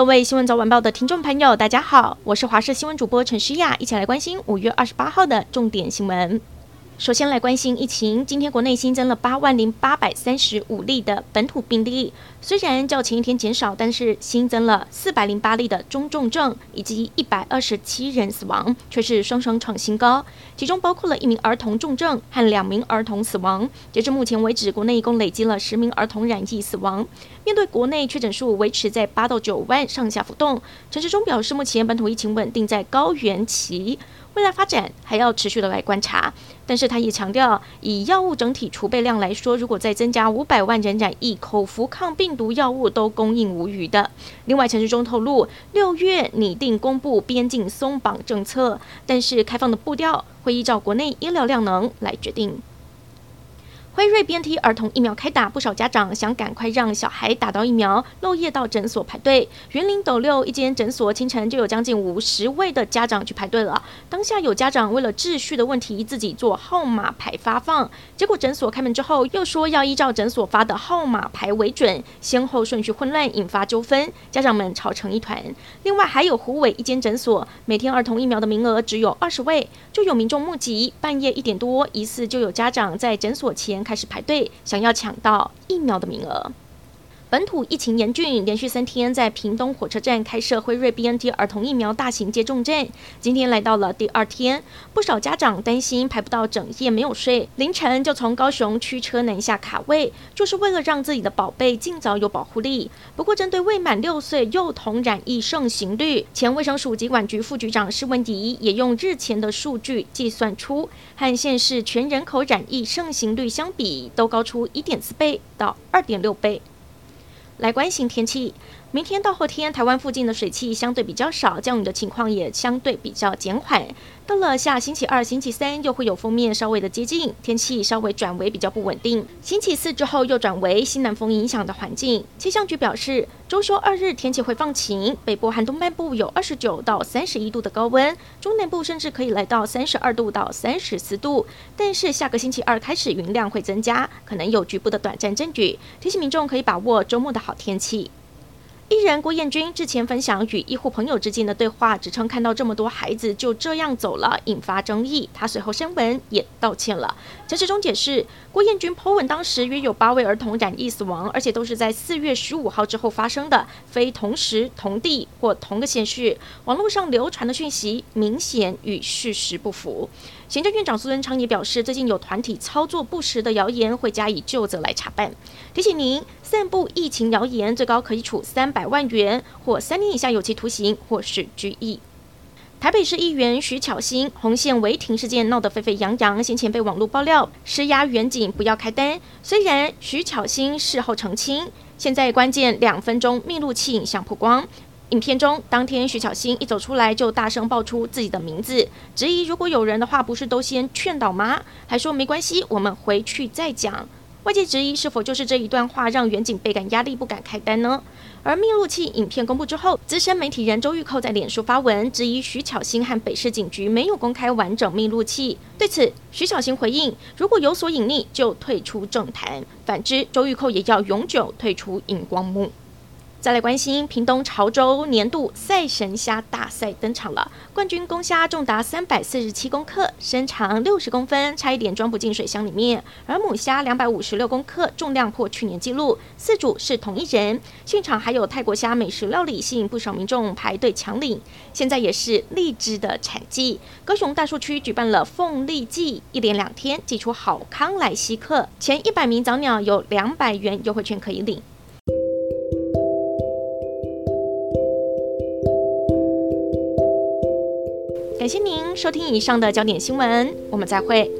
各位新闻早晚报的听众朋友，大家好，我是华视新闻主播陈诗雅，一起来关心五月二十八号的重点新闻。首先来关心疫情，今天国内新增了八万零八百三十五例的本土病例，虽然较前一天减少，但是新增了四百零八例的中重症，以及一百二十七人死亡，却是双双创新高，其中包括了一名儿童重症和两名儿童死亡。截至目前为止，国内一共累积了十名儿童染疫死亡。面对国内确诊数维持在八到九万上下浮动，陈时中表示，目前本土疫情稳定在高原期。未来发展还要持续的来观察，但是他也强调，以药物整体储备量来说，如果再增加五百万人染疫，口服抗病毒药物都供应无余的。另外，陈时中透露，六月拟定公布边境松绑政策，但是开放的步调会依照国内医疗量能来决定。辉瑞 BNT 儿童疫苗开打，不少家长想赶快让小孩打到疫苗，漏夜到诊所排队。云林斗六一间诊所清晨就有将近五十位的家长去排队了。当下有家长为了秩序的问题，自己做号码牌发放，结果诊所开门之后又说要依照诊所发的号码牌为准，先后顺序混乱，引发纠纷，家长们吵成一团。另外还有虎尾一间诊所，每天儿童疫苗的名额只有二十位，就有民众目击半夜一点多，疑似就有家长在诊所前。开始排队，想要抢到疫苗的名额。本土疫情严峻，连续三天在屏东火车站开设辉瑞 BNT 儿童疫苗大型接种站。今天来到了第二天，不少家长担心排不到，整夜没有睡，凌晨就从高雄驱车南下卡位，就是为了让自己的宝贝尽早有保护力。不过，针对未满六岁幼童染疫盛行率，前卫生署疾管局副局长施文迪也用日前的数据计算出，和县市全人口染疫盛行率相比，都高出一点四倍到二点六倍。来关心天气。明天到后天，台湾附近的水汽相对比较少，降雨的情况也相对比较减缓。到了下星期二、星期三，又会有锋面稍微的接近，天气稍微转为比较不稳定。星期四之后又转为西南风影响的环境。气象局表示，周休二日天气会放晴，北部和东半部有二十九到三十一度的高温，中南部甚至可以来到三十二度到三十四度。但是下个星期二开始云量会增加，可能有局部的短暂阵雨，提醒民众可以把握周末的好天气。艺人郭彦均之前分享与医护朋友之间的对话，指称看到这么多孩子就这样走了，引发争议。他随后删文也道歉了。陈时中解释，郭彦均 po 文当时约有八位儿童染疫死亡，而且都是在四月十五号之后发生的，非同时、同地或同个县市。网络上流传的讯息明显与事实不符。行政院长苏贞昌也表示，最近有团体操作不实的谣言，会加以究责来查办。提醒您，散布疫情谣言，最高可以处三百万元或三年以下有期徒刑，或是拘役。台北市议员徐巧芯红线违停事件闹得沸沸扬扬，先前被网络爆料施压员警不要开单，虽然徐巧芯事后澄清，现在关键两分钟密录器影像曝光。影片中，当天徐巧芯一走出来就大声报出自己的名字，质疑如果有人的话，不是都先劝导吗？还说没关系，我们回去再讲。外界质疑是否就是这一段话让远景倍感压力，不敢开单呢？而密录器影片公布之后，资深媒体人周玉蔻在脸书发文质疑徐巧芯和北市警局没有公开完整密录器。对此，徐巧芯回应：如果有所隐匿，就退出政坛；反之，周玉蔻也要永久退出荧光幕。再来关心屏东潮州年度赛神虾大赛登场了，冠军公虾重达三百四十七公克，身长六十公分，差一点装不进水箱里面；而母虾两百五十六公克，重量破去年纪录，四主是同一人。现场还有泰国虾美食料理，吸引不少民众排队抢领。现在也是荔枝的产季，高雄大树区举办了凤荔季，一连两天祭出好康来吸客，前一百名早鸟有两百元优惠券可以领。感谢您收听以上的焦点新闻，我们再会。